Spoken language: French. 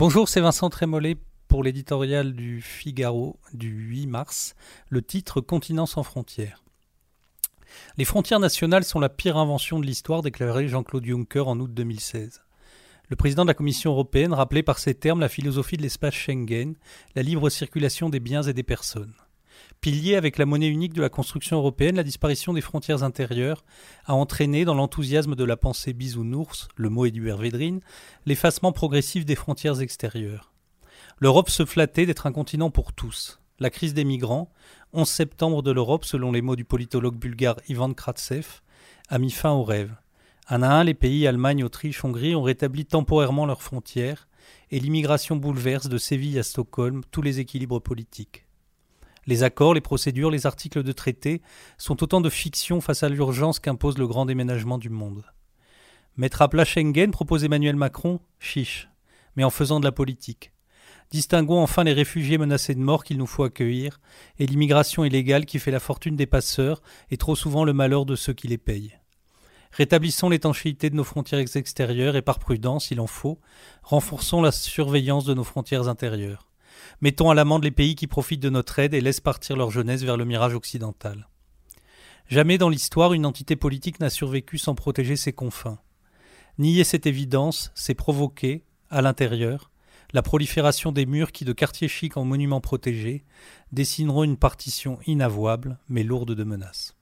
Bonjour, c'est Vincent Trémollet pour l'éditorial du Figaro du 8 mars. Le titre Continent sans frontières. Les frontières nationales sont la pire invention de l'histoire, déclarait Jean-Claude Juncker en août 2016. Le président de la Commission européenne rappelait par ces termes la philosophie de l'espace Schengen, la libre circulation des biens et des personnes. Pilier avec la monnaie unique de la construction européenne, la disparition des frontières intérieures a entraîné, dans l'enthousiasme de la pensée bisounours, le mot est du Védrine, l'effacement progressif des frontières extérieures. L'Europe se flattait d'être un continent pour tous. La crise des migrants, 11 septembre de l'Europe, selon les mots du politologue bulgare Ivan Kratsev, a mis fin au rêve. Un à un, les pays Allemagne, Autriche, Hongrie ont rétabli temporairement leurs frontières, et l'immigration bouleverse de Séville à Stockholm tous les équilibres politiques. Les accords, les procédures, les articles de traité sont autant de fictions face à l'urgence qu'impose le grand déménagement du monde. Mettre à plat Schengen, propose Emmanuel Macron, chiche, mais en faisant de la politique. Distinguons enfin les réfugiés menacés de mort qu'il nous faut accueillir et l'immigration illégale qui fait la fortune des passeurs et trop souvent le malheur de ceux qui les payent. Rétablissons l'étanchéité de nos frontières extérieures et par prudence, il en faut, renforçons la surveillance de nos frontières intérieures. Mettons à l'amende les pays qui profitent de notre aide et laissent partir leur jeunesse vers le mirage occidental. Jamais dans l'histoire une entité politique n'a survécu sans protéger ses confins. Nier cette évidence, c'est provoquer, à l'intérieur, la prolifération des murs qui, de quartiers chics en monuments protégés, dessineront une partition inavouable mais lourde de menaces.